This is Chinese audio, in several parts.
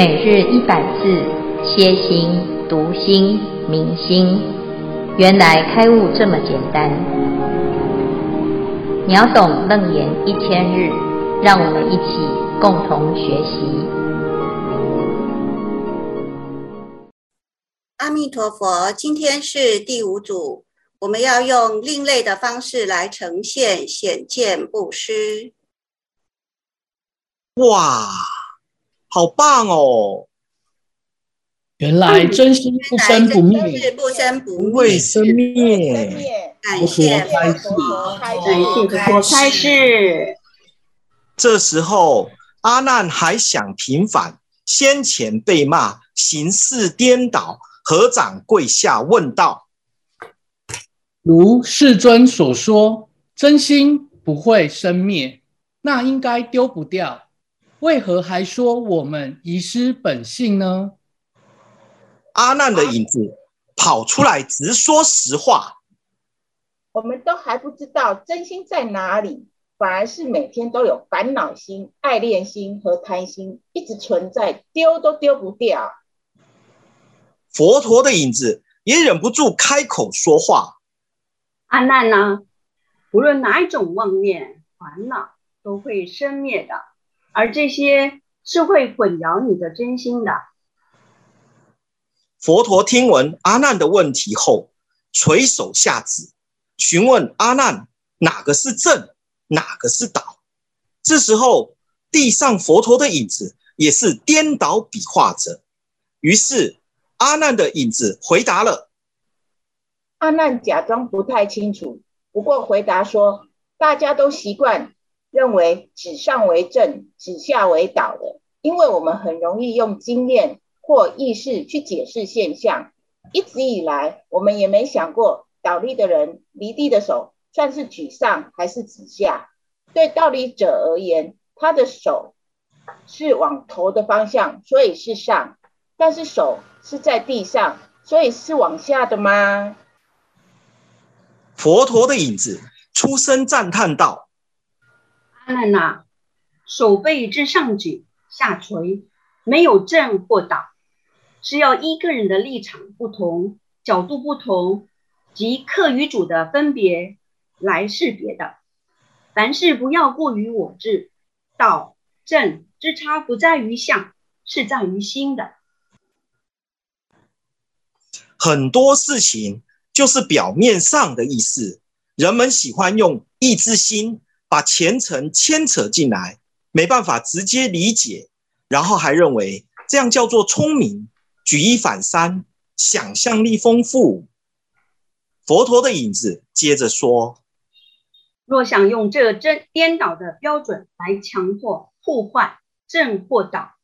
每日一百字，歇心、读心、明心，原来开悟这么简单。秒懂楞严一千日，让我们一起共同学习。阿弥陀佛，今天是第五组，我们要用另类的方式来呈现显见布施。哇！好棒哦！原来真心不生不灭，不生不会生灭。感谢开示，感谢佛开示。这时候，阿难还想平反先前被骂行事颠倒，合掌跪下问道：“如世尊所说，真心不会生灭，那应该丢不掉。”为何还说我们遗失本性呢？阿难的影子跑出来直说实话。我们都还不知道真心在哪里，反而是每天都有烦恼心、爱恋心和贪心一直存在，丢都丢不掉。佛陀的影子也忍不住开口说话。阿难呢？无论哪一种妄念、烦恼，都会生灭的。而这些是会混淆你的真心的。佛陀听闻阿难的问题后，垂手下旨，询问阿难哪个是正，哪个是倒。这时候，地上佛陀的影子也是颠倒比划着。于是，阿难的影子回答了。阿难假装不太清楚，不过回答说：“大家都习惯。”认为指上为正，指下为倒的，因为我们很容易用经验或意识去解释现象。一直以来，我们也没想过倒立的人离地的手算是举上还是指下。对倒立者而言，他的手是往头的方向，所以是上；但是手是在地上，所以是往下的吗？佛陀的影子出声赞叹道。阿难呐，手背之上举下垂，没有正或倒，是要依个人的立场不同、角度不同及客与主的分别来识别的。凡事不要过于我执，倒正之差不在于相，是在于心的。很多事情就是表面上的意思，人们喜欢用意之心。把前尘牵扯进来，没办法直接理解，然后还认为这样叫做聪明，举一反三，想象力丰富。佛陀的影子接着说：若想用这真颠倒的标准来强迫互换正或倒，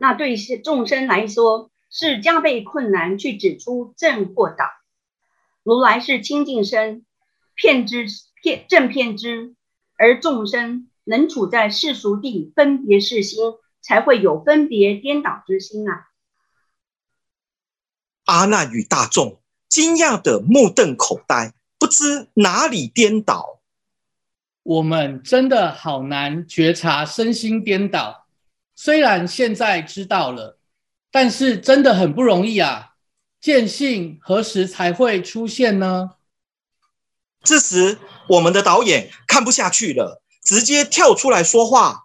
那对众生来说是加倍困难去指出正或倒。如来是清净身，骗之骗正骗之。而众生能处在世俗地分别是心，才会有分别颠倒之心啊！阿难与大众惊讶的目瞪口呆，不知哪里颠倒。我们真的好难觉察身心颠倒，虽然现在知道了，但是真的很不容易啊！见性何时才会出现呢？这时，我们的导演看不下去了，直接跳出来说话。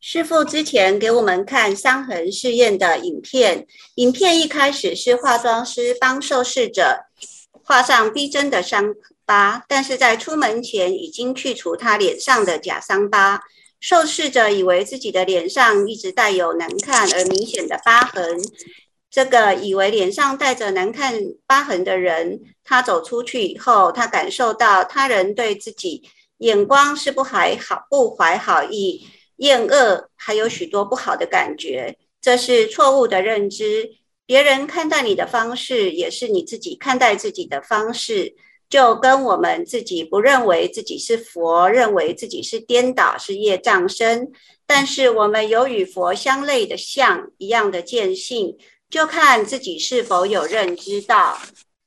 师父之前给我们看伤痕试验的影片，影片一开始是化妆师帮受试者画上逼真的伤疤，但是在出门前已经去除他脸上的假伤疤。受试者以为自己的脸上一直带有难看而明显的疤痕。这个以为脸上带着难看疤痕的人，他走出去以后，他感受到他人对自己眼光是不还好、不怀好意、厌恶，还有许多不好的感觉。这是错误的认知。别人看待你的方式，也是你自己看待自己的方式。就跟我们自己不认为自己是佛，认为自己是颠倒、是业障身，但是我们有与佛相类的相一样的见性。就看自己是否有认知到，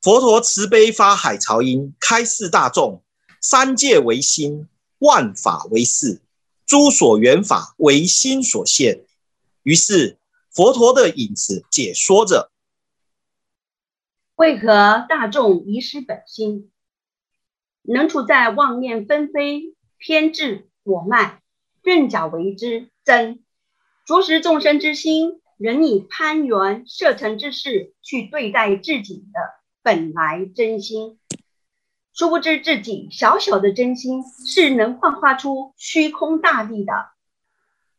佛陀慈悲发海潮音，开示大众：三界为心，万法为事，诸所缘法为心所现。于是佛陀的影子解说着：为何大众遗失本心，能处在妄念纷飞、偏执我慢、任假为之真，着实众生之心，人以攀缘设成之事去对待自己的本来真心。殊不知自己小小的真心是能幻化出虚空大地的，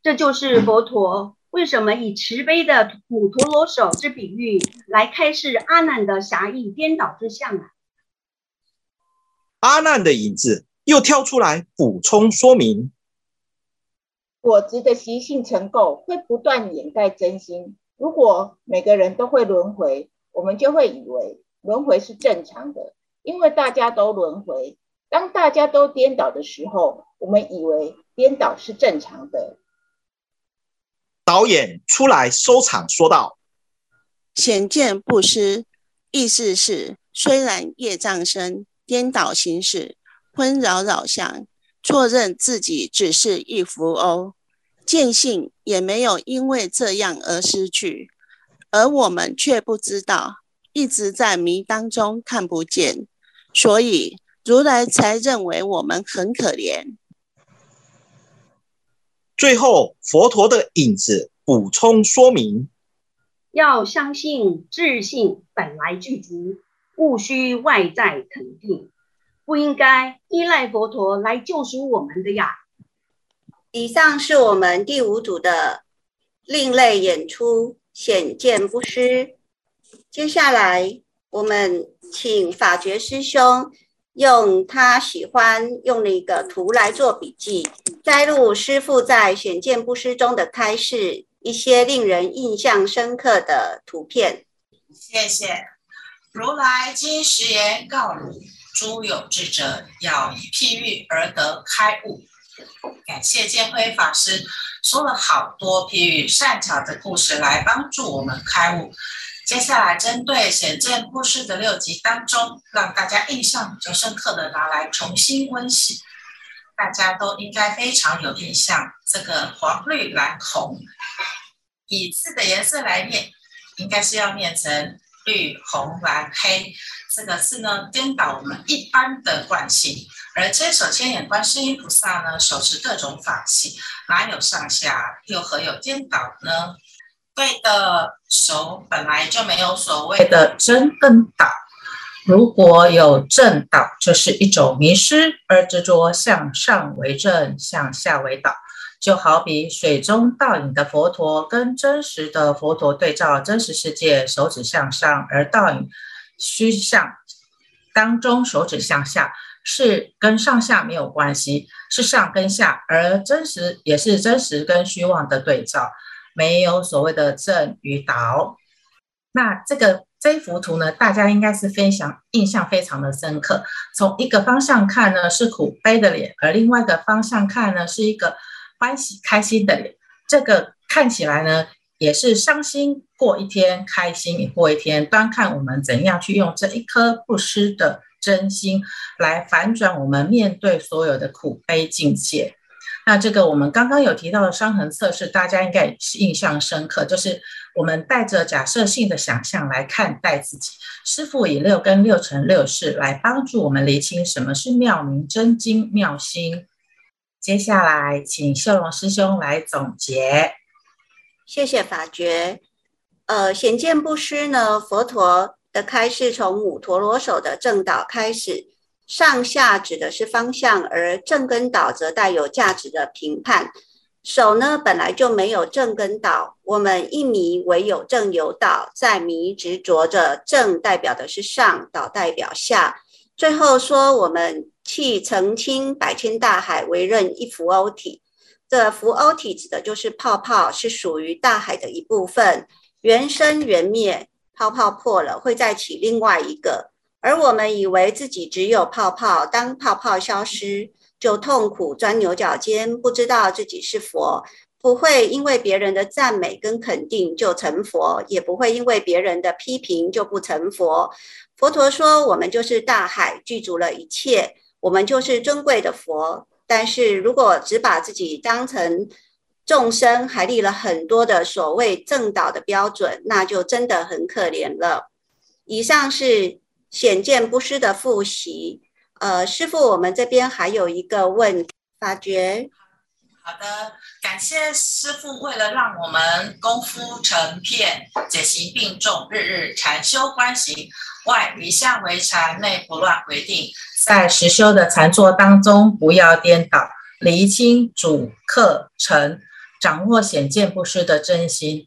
这就是佛陀为什么以慈悲的母陀罗手之比喻来开示阿难的狭义颠倒之相啊。阿难的影子又跳出来补充说明：果执的习性成垢会不断掩盖真心。如果每个人都会轮回，我们就会以为轮回是正常的。因为大家都轮回，当大家都颠倒的时候，我们以为颠倒是正常的。导演出来收场说道：“显见不失，意思是虽然业障深，颠倒行事，纷扰扰相，错认自己只是一浮欧，见性也没有因为这样而失去，而我们却不知道，一直在迷当中看不见。”所以如来才认为我们很可怜。最后，佛陀的影子补充说明：要相信自性本来具足，勿需外在肯定，不应该依赖佛陀来救赎我们的呀。以上是我们第五组的另类演出，显见不失。接下来我们。请法觉师兄用他喜欢用的一个图来做笔记，摘录师父在显见不失中的开示，一些令人印象深刻的图片。谢谢。如来今实言告汝：诸有智者，要以譬喻而得开悟。感谢建辉法师说了好多譬喻善巧的故事来帮助我们开悟。接下来，针对显见故事的六集当中，让大家印象比较深刻的拿来重新温习。大家都应该非常有印象，这个黄绿蓝红，以字的颜色来念，应该是要念成绿红蓝黑。这个字呢，颠倒我们一般的惯性。而千手千眼观世音菩萨呢，手持各种法器，哪有上下，又何有颠倒呢？对的手本来就没有所谓的真跟倒，如果有正倒，就是一种迷失，而执着向上为正，向下为倒。就好比水中倒影的佛陀跟真实的佛陀对照，真实世界手指向上，而倒影虚像当中手指向下，是跟上下没有关系，是上跟下，而真实也是真实跟虚妄的对照。没有所谓的正与倒，那这个这幅图呢，大家应该是分享印象非常的深刻。从一个方向看呢，是苦悲的脸，而另外一个方向看呢，是一个欢喜开心的脸。这个看起来呢，也是伤心过一天，开心也过一天。端看我们怎样去用这一颗不失的真心，来反转我们面对所有的苦悲境界。那这个我们刚刚有提到的伤痕测试，大家应该印象深刻。就是我们带着假设性的想象来看待自己。师父以六根六尘六识来帮助我们厘清什么是妙明真经妙心。接下来，请秀龙师兄来总结。谢谢法觉。呃，显见不失呢，佛陀的开示从五陀罗手的正导开始。上下指的是方向，而正跟导则带有价值的评判。手呢，本来就没有正跟导，我们一迷唯有正有导，在迷执着着正代表的是上，导代表下。最后说我们弃澄清百千大海，唯认一浮鸥体。这浮鸥体指的就是泡泡，是属于大海的一部分，缘生缘灭，泡泡破了会再起另外一个。而我们以为自己只有泡泡，当泡泡消失，就痛苦钻牛角尖，不知道自己是佛，不会因为别人的赞美跟肯定就成佛，也不会因为别人的批评就不成佛。佛陀说，我们就是大海，具足了一切，我们就是尊贵的佛。但是如果只把自己当成众生还立了很多的所谓正道的标准，那就真的很可怜了。以上是显见不失的复习。呃，师父，我们这边还有一个问法觉。好的，感谢师父，为了让我们功夫成片，解行并重，日日禅修观行，外离相为禅，内不乱为定。在实修的禅坐当中，不要颠倒，厘清主客尘，掌握显见不失的真心。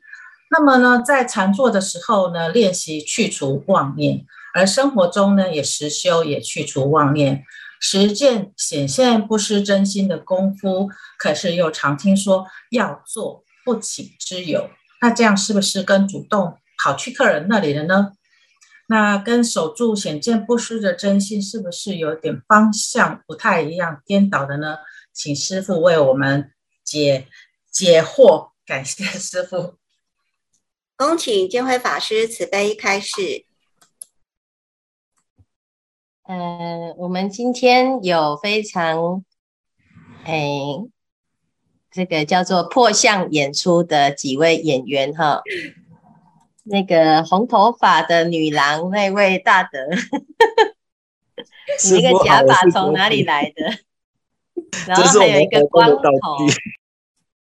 那么呢，在禅坐的时候呢，练习去除妄念，而生活中呢，也实修也去除妄念。实践显现不失真心的功夫，可是又常听说要做不请之友，那这样是不是跟主动跑去客人那里了呢？那跟守住显见不失的真心，是不是有点方向不太一样、颠倒的呢？请师傅为我们解解惑，感谢师傅。恭请建辉法师慈悲开示。呃，我们今天有非常，哎，这个叫做破相演出的几位演员哈，那个红头发的女郎那位大德，你那个假发从哪里来的？然后还有一个光头，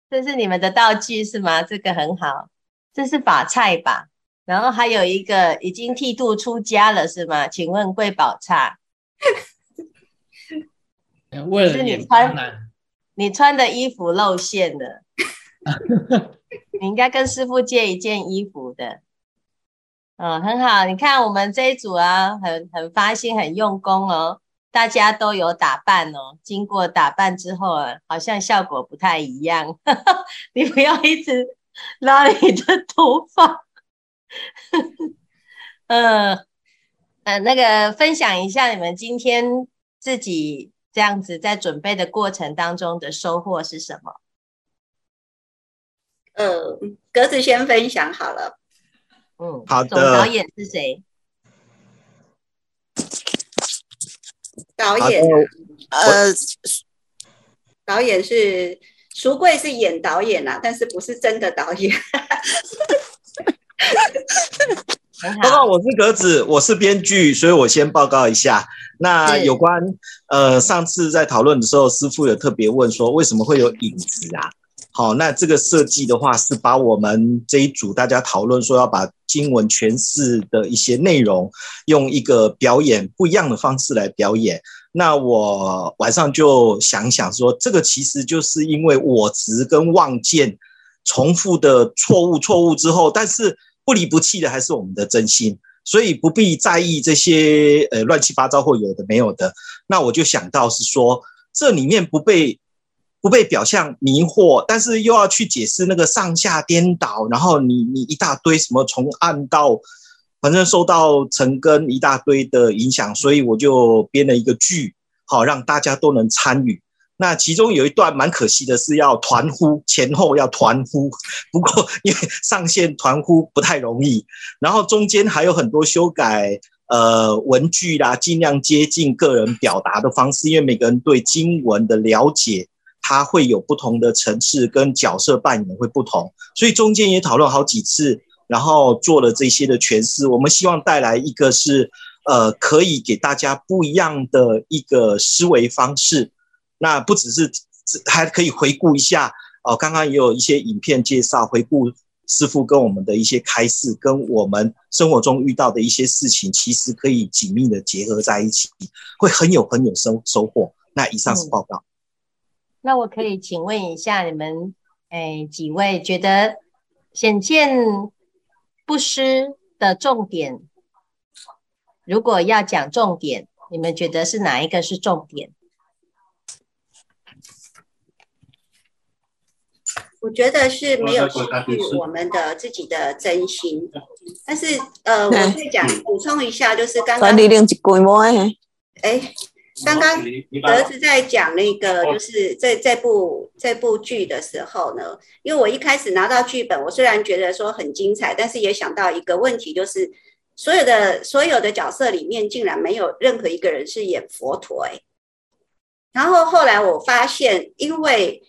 这是你们的道具是吗？这个很好，这是法菜吧？然后还有一个已经剃度出家了是吗？请问贵宝刹？为了你穿，你穿的衣服露馅了，你应该跟师傅借一件衣服的。嗯，很好，你看我们这一组啊，很很发心，很用功哦，大家都有打扮哦。经过打扮之后啊，好像效果不太一样。你不要一直拉你的头发。嗯、呃，呃，那个分享一下你们今天自己这样子在准备的过程当中的收获是什么？呃，格子先分享好了。嗯，好的。总导演是谁？导演，呃，导演是淑贵，是演导演啊，但是不是真的导演。报告，我是格子，我是编剧，所以我先报告一下。那有关呃，上次在讨论的时候，师父有特别问说，为什么会有影子啊？好，那这个设计的话，是把我们这一组大家讨论说要把经文诠释的一些内容，用一个表演不一样的方式来表演。那我晚上就想想说，这个其实就是因为我执跟妄见重复的错误，错误之后，但是。不离不弃的还是我们的真心，所以不必在意这些呃乱七八糟或有的没有的。那我就想到是说，这里面不被不被表象迷惑，但是又要去解释那个上下颠倒，然后你你一大堆什么从暗到，反正受到陈根一大堆的影响，所以我就编了一个剧，好让大家都能参与。那其中有一段蛮可惜的是要团呼，前后要团呼，不过因为上线团呼不太容易，然后中间还有很多修改，呃，文句啦，尽量接近个人表达的方式，因为每个人对经文的了解，它会有不同的层次跟角色扮演会不同，所以中间也讨论好几次，然后做了这些的诠释。我们希望带来一个是，呃，可以给大家不一样的一个思维方式。那不只是，还可以回顾一下哦。刚刚也有一些影片介绍，回顾师傅跟我们的一些开示，跟我们生活中遇到的一些事情，其实可以紧密的结合在一起，会很有很有收收获。那以上是报告。嗯。那我可以请问一下你们，哎，几位觉得显见不失的重点，如果要讲重点，你们觉得是哪一个是重点？我觉得是没有失去我们的自己的真心，但是呃，我再讲补充一下，就是刚刚哎，刚刚儿子在讲那个，就是这这部这部剧的时候呢，因为我一开始拿到剧本，我虽然觉得说很精彩，但是也想到一个问题，就是所有的所有的角色里面，竟然没有任何一个人是演佛陀哎，然后后来我发现，因为。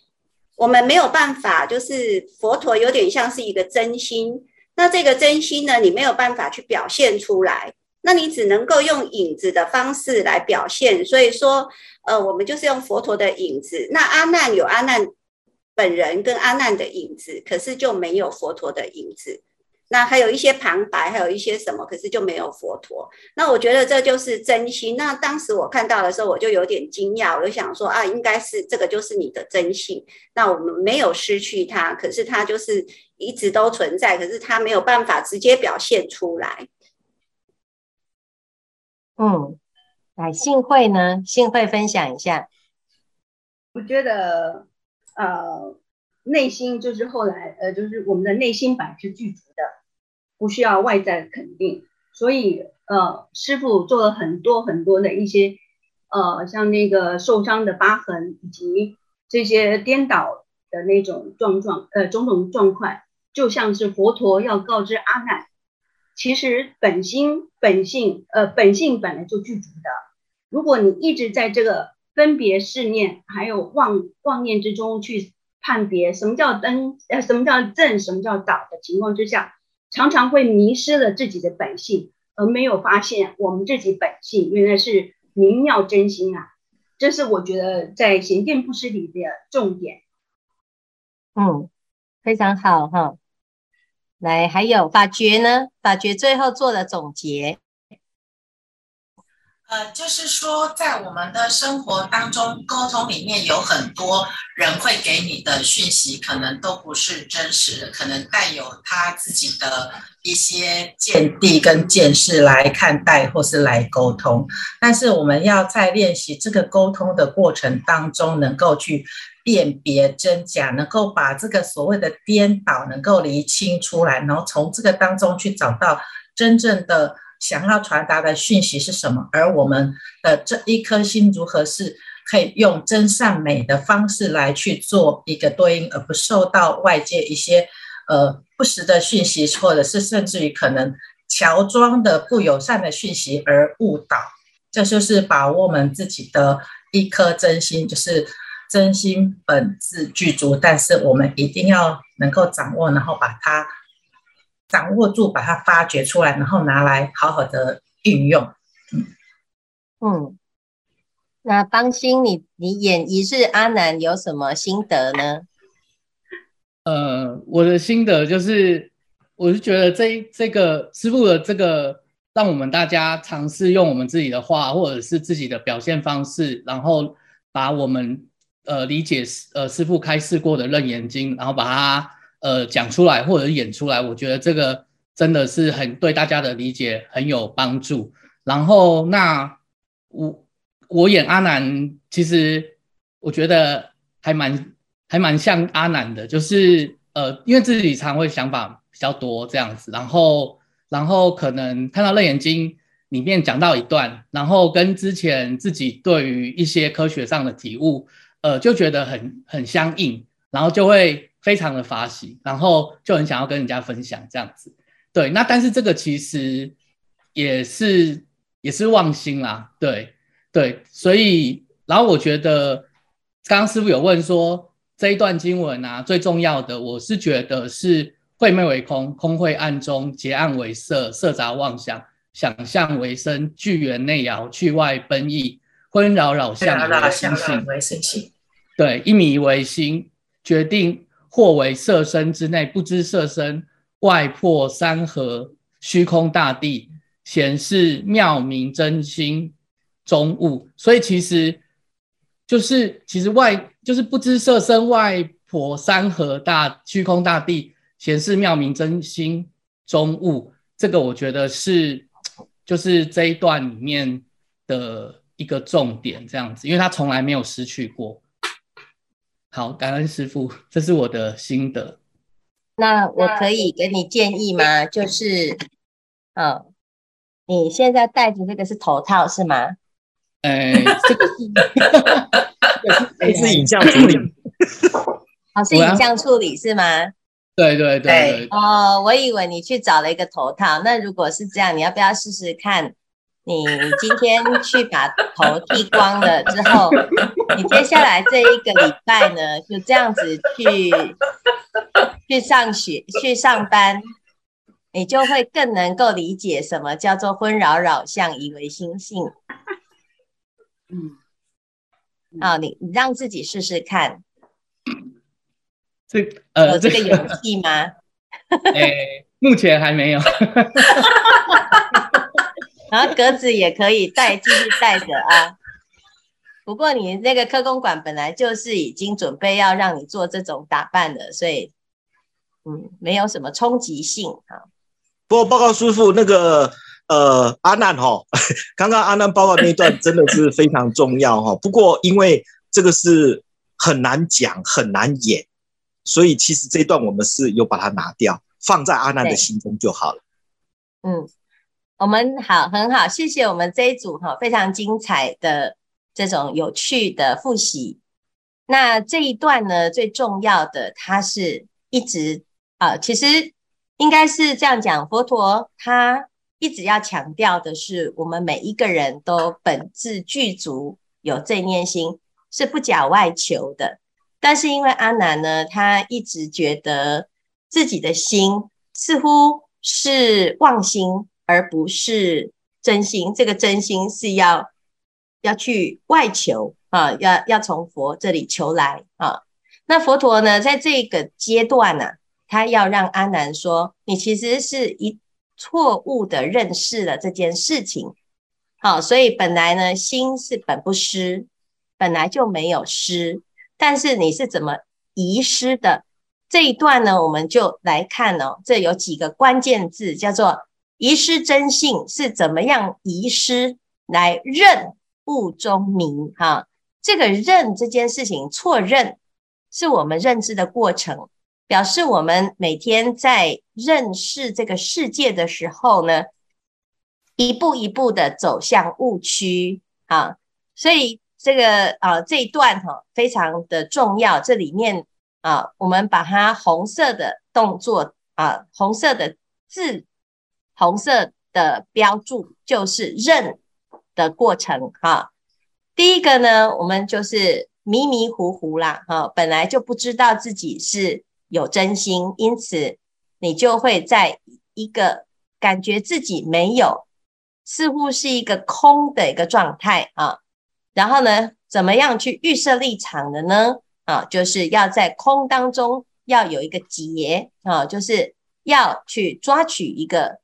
我们没有办法，就是佛陀有点像是一个真心，那这个真心呢，你没有办法去表现出来，那你只能够用影子的方式来表现。所以说，呃，我们就是用佛陀的影子。那阿难有阿难本人跟阿难的影子，可是就没有佛陀的影子。那还有一些旁白，还有一些什么，可是就没有佛陀。那我觉得这就是真心。那当时我看到的时候，我就有点惊讶，我就想说啊，应该是这个就是你的真性。那我们没有失去它，可是它就是一直都存在，可是它没有办法直接表现出来。嗯，来幸会呢？幸会分享一下。我觉得，呃。内心就是后来，呃，就是我们的内心本是具足的，不需要外在的肯定。所以，呃，师傅做了很多很多的一些，呃，像那个受伤的疤痕，以及这些颠倒的那种状况，呃，种种状况，就像是佛陀要告知阿难，其实本心本性，呃，本性本来就具足的。如果你一直在这个分别识念还有妄妄念之中去。判别什么叫真，呃，什么叫正，什么叫倒的情况之下，常常会迷失了自己的本性，而没有发现我们自己本性原来是明妙真心啊！这是我觉得在贤见布施里的重点。嗯，非常好哈。来，还有法觉呢？法觉最后做了总结。呃，就是说，在我们的生活当中，沟通里面有很多人会给你的讯息，可能都不是真实的，可能带有他自己的一些见地跟见识来看待或是来沟通。但是我们要在练习这个沟通的过程当中，能够去辨别真假，能够把这个所谓的颠倒能够厘清出来，然后从这个当中去找到真正的。想要传达的讯息是什么？而我们的这一颗心如何是可以用真善美的方式来去做一个对应，而不受到外界一些呃不实的讯息，或者是甚至于可能乔装的不友善的讯息而误导。这就是把握我们自己的一颗真心，就是真心本自具足，但是我们一定要能够掌握，然后把它。掌握住，把它发掘出来，然后拿来好好的运用。嗯，嗯，那方心，你你演一日阿南有什么心得呢？呃，我的心得就是，我是觉得这这个师傅的这个，让我们大家尝试用我们自己的话，或者是自己的表现方式，然后把我们呃理解师呃师傅开示过的《楞严经》，然后把它。呃，讲出来或者演出来，我觉得这个真的是很对大家的理解很有帮助。然后，那我我演阿难，其实我觉得还蛮还蛮像阿难的，就是呃，因为自己常会想法比较多这样子，然后然后可能看到《楞严经》里面讲到一段，然后跟之前自己对于一些科学上的体悟，呃，就觉得很很相应，然后就会。非常的发喜，然后就很想要跟人家分享这样子，对，那但是这个其实也是也是妄心啦，对对，所以然后我觉得刚刚师傅有问说这一段经文啊，最重要的我是觉得是晦昧为空，空会暗中，结暗为色，色杂妄想，想象为身，聚缘内摇，去外奔逸，纷扰扰相为心性，对，一迷为心，决定。或为色身之内，不知色身外破山河虚空大地，显示妙明真心中物。所以其实就是其实外就是不知色身外破山河大虚空大地，显示妙明真心中物。这个我觉得是就是这一段里面的一个重点，这样子，因为他从来没有失去过。好，感恩师傅，这是我的心得。那我可以给你建议吗？就是，嗯、哦，你现在戴着这个是头套是吗？哎，这个是，是影像处理。哦，是影像处理是吗？对对对对。哦，我以为你去找了一个头套。那如果是这样，你要不要试试看？你今天去把头剃光了之后，你接下来这一个礼拜呢，就这样子去去上学、去上班，你就会更能够理解什么叫做纷扰扰相，以为心性。嗯，啊，你你让自己试试看，这呃有这个勇气吗？哎、欸，目前还没有。然后格子也可以带，继续带着啊。不过你那个科公馆本来就是已经准备要让你做这种打扮的，所以嗯，没有什么冲击性啊。不过报告师傅，那个呃阿难哈，刚刚阿难报告那一段真的是非常重要哈。不过因为这个是很难讲很难演，所以其实这一段我们是有把它拿掉，放在阿难的心中就好了。嗯。我们好，很好，谢谢我们这一组哈，非常精彩的这种有趣的复习。那这一段呢，最重要的，它是一直啊、其实应该是这样讲，佛陀他一直要强调的是，我们每一个人都本自具足，有正念心，是不假外求的。但是因为阿难呢，他一直觉得自己的心似乎是妄心。而不是真心，这个真心是要要去外求啊，要要从佛这里求来啊。那佛陀呢，在这个阶段呢、啊，他要让阿难说，你其实是一错误的认识了这件事情。好，所以本来呢，心是本不失，本来就没有失，但是你是怎么遗失的？这一段呢，我们就来看哦，这有几个关键字，叫做。遗失真性是怎么样遗失来认误中迷？哈，这个认这件事情错认是我们认知的过程，表示我们每天在认识这个世界的时候呢，一步一步的走向误区啊。所以这个啊这一段哈非常的重要，这里面啊我们把它红色的动作啊红色的字。红色的标注就是认的过程哈。第一个呢，我们就是迷迷糊糊啦哈，本来就不知道自己是有真心，因此你就会在一个感觉自己没有，似乎是一个空的一个状态啊。然后呢，怎么样去预设立场的呢？啊，就是要在空当中要有一个结啊，就是要去抓取一个。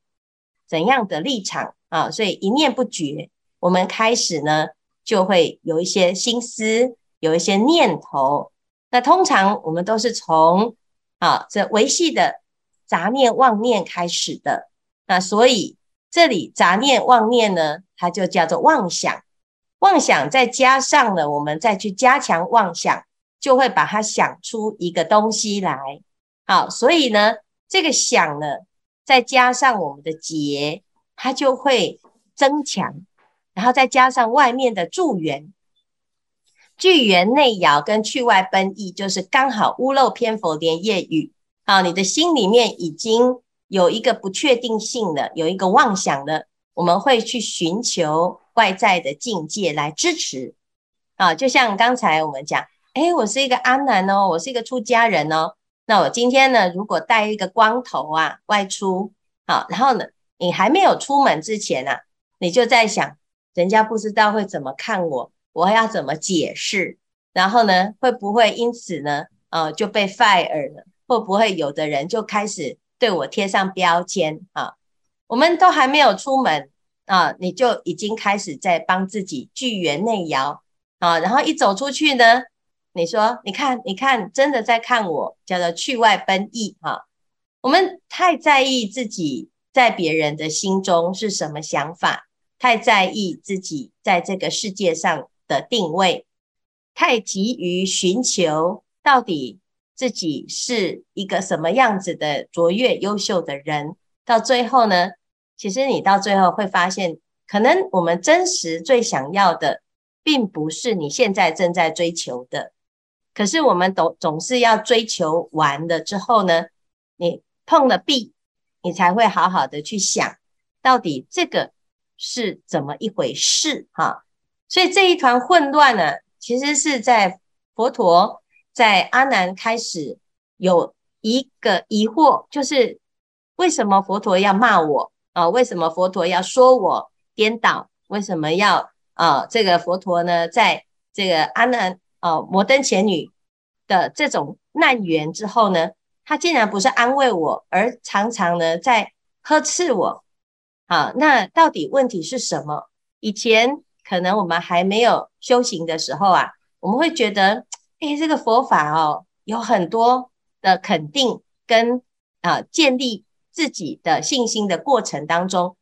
怎样的立场啊？所以一念不绝，我们开始呢就会有一些心思，有一些念头。那通常我们都是从啊这维系的杂念妄念开始的。那所以这里杂念妄念呢，它就叫做妄想。妄想再加上了，我们再去加强妄想，就会把它想出一个东西来。好，所以呢，这个想呢。再加上我们的结，它就会增强，然后再加上外面的助缘，聚缘内摇跟去外奔逸，就是刚好屋漏偏逢连夜雨。好，你的心里面已经有一个不确定性了，有一个妄想了，我们会去寻求外在的境界来支持。啊，就像刚才我们讲，哎，我是一个阿难哦，我是一个出家人哦。那我今天呢，如果带一个光头啊外出，好，然后呢，你还没有出门之前啊，你就在想，人家不知道会怎么看我，我要怎么解释？然后呢，会不会因此呢，呃，就被 fire 了？会不会有的人就开始对我贴上标签啊？我们都还没有出门啊，你就已经开始在帮自己聚缘内摇啊，然后一走出去呢？你说，你看，你看，真的在看我，叫做去外奔逸哈。我们太在意自己在别人的心中是什么想法，太在意自己在这个世界上的定位，太急于寻求到底自己是一个什么样子的卓越优秀的人。到最后呢，其实你到最后会发现，可能我们真实最想要的，并不是你现在正在追求的。可是我们总总是要追求完了之后呢，你碰了壁，你才会好好的去想，到底这个是怎么一回事哈。所以这一团混乱呢，其实是在佛陀在阿难开始有一个疑惑，就是为什么佛陀要骂我啊？为什么佛陀要说我颠倒？为什么要啊？这个佛陀呢，在这个阿难啊摩登前女的这种难缘之后呢，他竟然不是安慰我，而常常呢在呵斥我。好，那到底问题是什么？以前可能我们还没有修行的时候啊，我们会觉得，哎，这个佛法哦，有很多的肯定跟啊建立自己的信心的过程当中，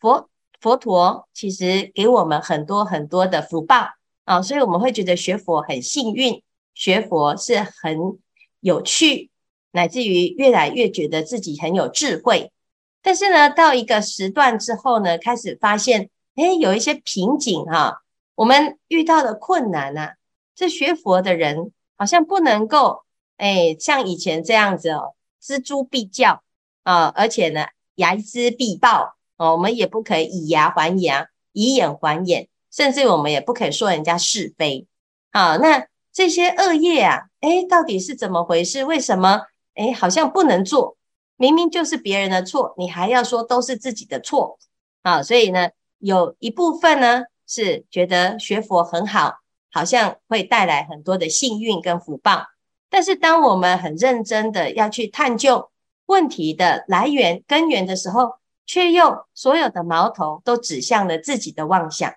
佛佛陀其实给我们很多很多的福报啊，所以我们会觉得学佛很幸运，学佛是很有趣。乃至于越来越觉得自己很有智慧，但是呢，到一个时段之后呢，开始发现，哎，有一些瓶颈哈，我们遇到的困难啊，这学佛的人好像不能够，哎，像以前这样子哦，锱铢必较啊，而且呢，睚眦必报哦，我们也不可以以牙还牙，以眼还眼，甚至我们也不可以说人家是非啊。那这些恶业啊，哎，到底是怎么回事？为什么？哎，好像不能做，明明就是别人的错，你还要说都是自己的错啊！所以呢，有一部分呢是觉得学佛很好，好像会带来很多的幸运跟福报。但是当我们很认真的要去探究问题的来源根源的时候，却又所有的矛头都指向了自己的妄想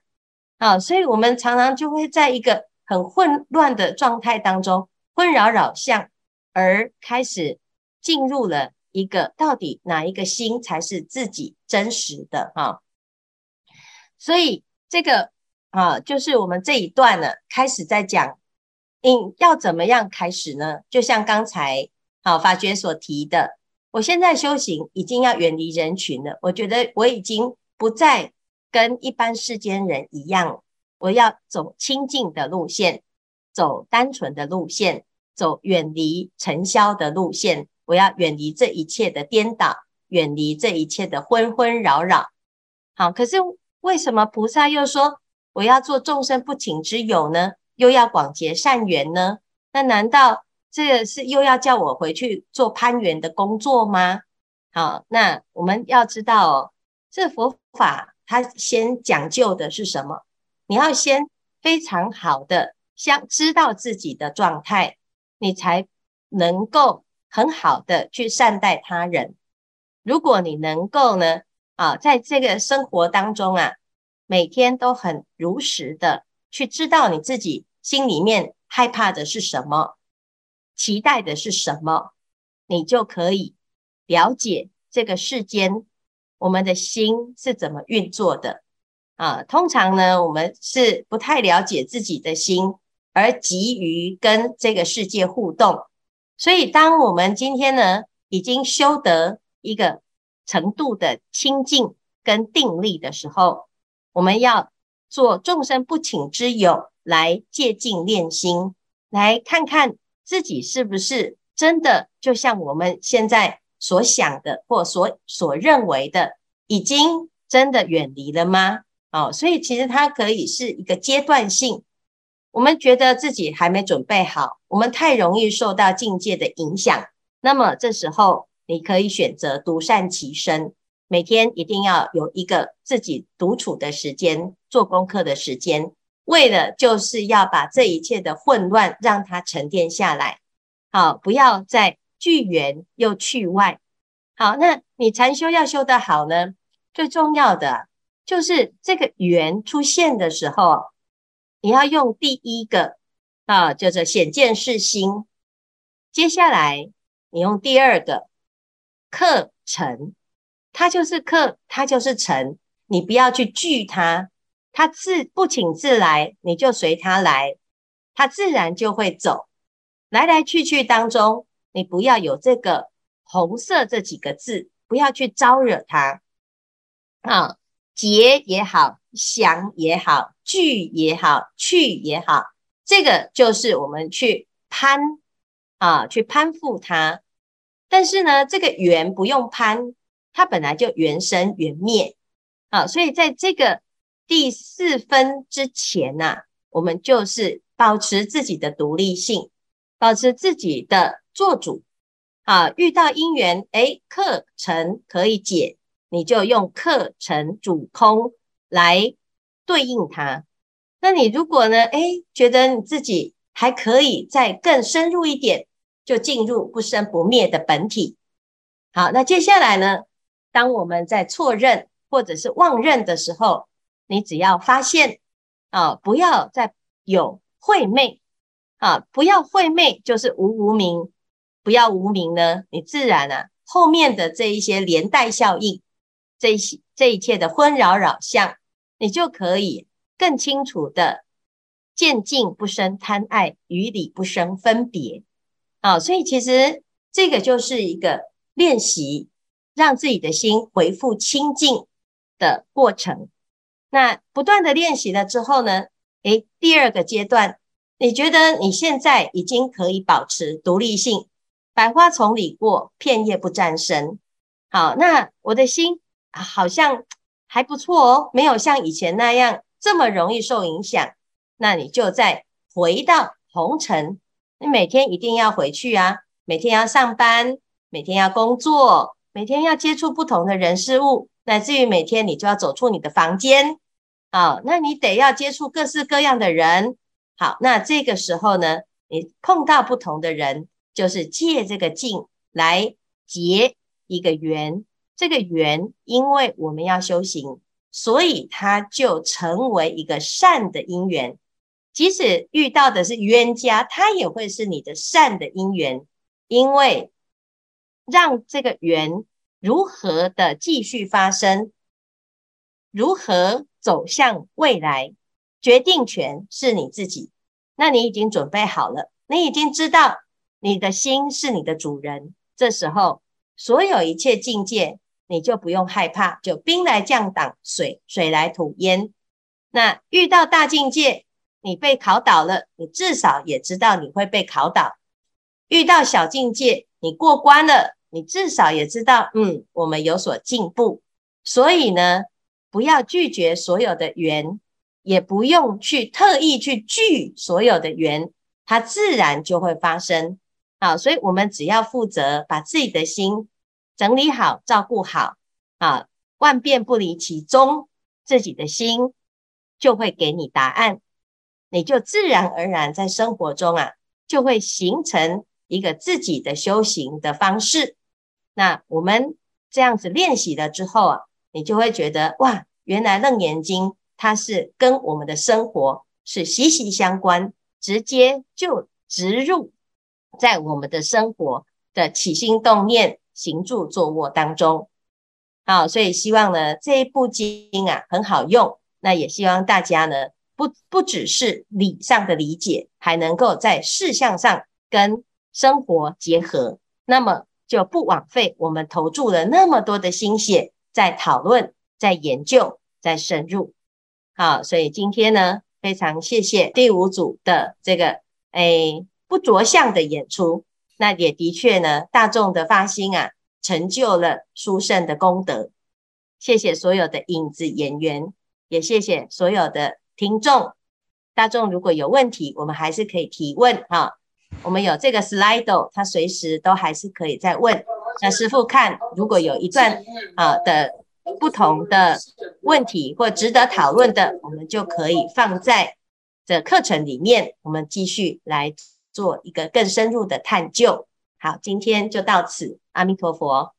啊！所以我们常常就会在一个很混乱的状态当中，纷扰扰相。而开始进入了一个到底哪一个心才是自己真实的哈？所以这个啊，就是我们这一段呢，开始在讲，嗯，要怎么样开始呢？就像刚才好法觉所提的，我现在修行已经要远离人群了，我觉得我已经不再跟一般世间人一样，我要走清净的路线，走单纯的路线。走远离尘嚣的路线，我要远离这一切的颠倒，远离这一切的纷纷扰扰。好，可是为什么菩萨又说我要做众生不请之友呢？又要广结善缘呢？那难道这个是又要叫我回去做攀缘的工作吗？好，那我们要知道哦，这佛法它先讲究的是什么？你要先非常好的想知道自己的状态。你才能够很好的去善待他人。如果你能够呢，啊，在这个生活当中啊，每天都很如实的去知道你自己心里面害怕的是什么，期待的是什么，你就可以了解这个世间我们的心是怎么运作的。啊，通常呢，我们是不太了解自己的心。而急于跟这个世界互动，所以当我们今天呢，已经修得一个程度的清净跟定力的时候，我们要做众生不请之友，来借镜练心，来看看自己是不是真的就像我们现在所想的或所所认为的，已经真的远离了吗？哦，所以其实它可以是一个阶段性。我们觉得自己还没准备好，我们太容易受到境界的影响。那么这时候，你可以选择独善其身，每天一定要有一个自己独处的时间，做功课的时间，为了就是要把这一切的混乱让它沉淀下来。好，不要再聚缘又去外。好，那你禅修要修得好呢，最重要的就是这个缘出现的时候。你要用第一个啊，叫做显见是心。接下来你用第二个客尘，它就是客，它就是尘。你不要去拒它，它自不请自来，你就随它来，它自然就会走。来来去去当中，你不要有这个红色这几个字，不要去招惹它啊。结也好，降也好，聚也好，去也好，这个就是我们去攀啊，去攀附它。但是呢，这个缘不用攀，它本来就缘生缘灭。啊，所以在这个第四分之前呢、我们就是保持自己的独立性，保持自己的做主。啊，遇到因缘，诶，课程可以解，你就用课程主空来对应它。那你如果呢，诶，觉得你自己还可以再更深入一点，就进入不生不灭的本体。好，那接下来呢，当我们在错认或者是妄认的时候，你只要发现啊，不要再有慧昧啊，不要慧昧，就是无无明。不要无明呢，你自然啊，后面的这一些连带效应，这一些这一切的纷扰扰相，你就可以更清楚的见境不生贪爱，于理不生分别。啊，所以其实这个就是一个练习，让自己的心恢复清净的过程。那不断的练习了之后呢，诶，第二个阶段，你觉得你现在已经可以保持独立性。百花丛里过，片叶不沾身。好，那我的心好像还不错哦，没有像以前那样这么容易受影响。那你就再回到红尘，你每天一定要回去啊，每天要上班，每天要工作，每天要接触不同的人事物，乃至于每天你就要走出你的房间。好，那你得要接触各式各样的人。好，那这个时候呢，你碰到不同的人。就是借这个境来结一个缘，这个缘因为我们要修行，所以它就成为一个善的因缘。即使遇到的是冤家，它也会是你的善的因缘，因为让这个缘如何的继续发生，如何走向未来，决定权是你自己。那你已经准备好了，你已经知道。你的心是你的主人，这时候所有一切境界，你就不用害怕，就兵来将挡，水水来土掩。那遇到大境界，你被考倒了，你至少也知道你会被考倒；遇到小境界，你过关了，你至少也知道，嗯，我们有所进步。所以呢，不要拒绝所有的缘，也不用去特意去聚所有的缘，它自然就会发生。好，所以我们只要负责把自己的心整理好、照顾好啊，万变不离其宗，自己的心就会给你答案，你就自然而然在生活中啊，就会形成一个自己的修行的方式。那我们这样子练习了之后啊，你就会觉得哇，原来楞严经它是跟我们的生活是息息相关，直接就植入。在我们的生活的起心动念、行住坐卧当中，好，所以希望呢这一部经啊很好用，那也希望大家呢不不只是理上的理解，还能够在事项上跟生活结合，那么就不枉费我们投注了那么多的心血在讨论、在研究、在深入。好，所以今天呢非常谢谢第五组的这个诶。不着相的演出，那也的确呢，大众的发心啊，成就了殊胜的功德。谢谢所有的影子演员，也谢谢所有的听众。大众如果有问题，我们还是可以提问哈。我们有这个 Slido，他随时都还是可以再问。那师傅看，如果有一段啊的不同的问题或值得讨论的，我们就可以放在这课程里面，我们继续来。做一个更深入的探究。好，今天就到此。阿弥陀佛。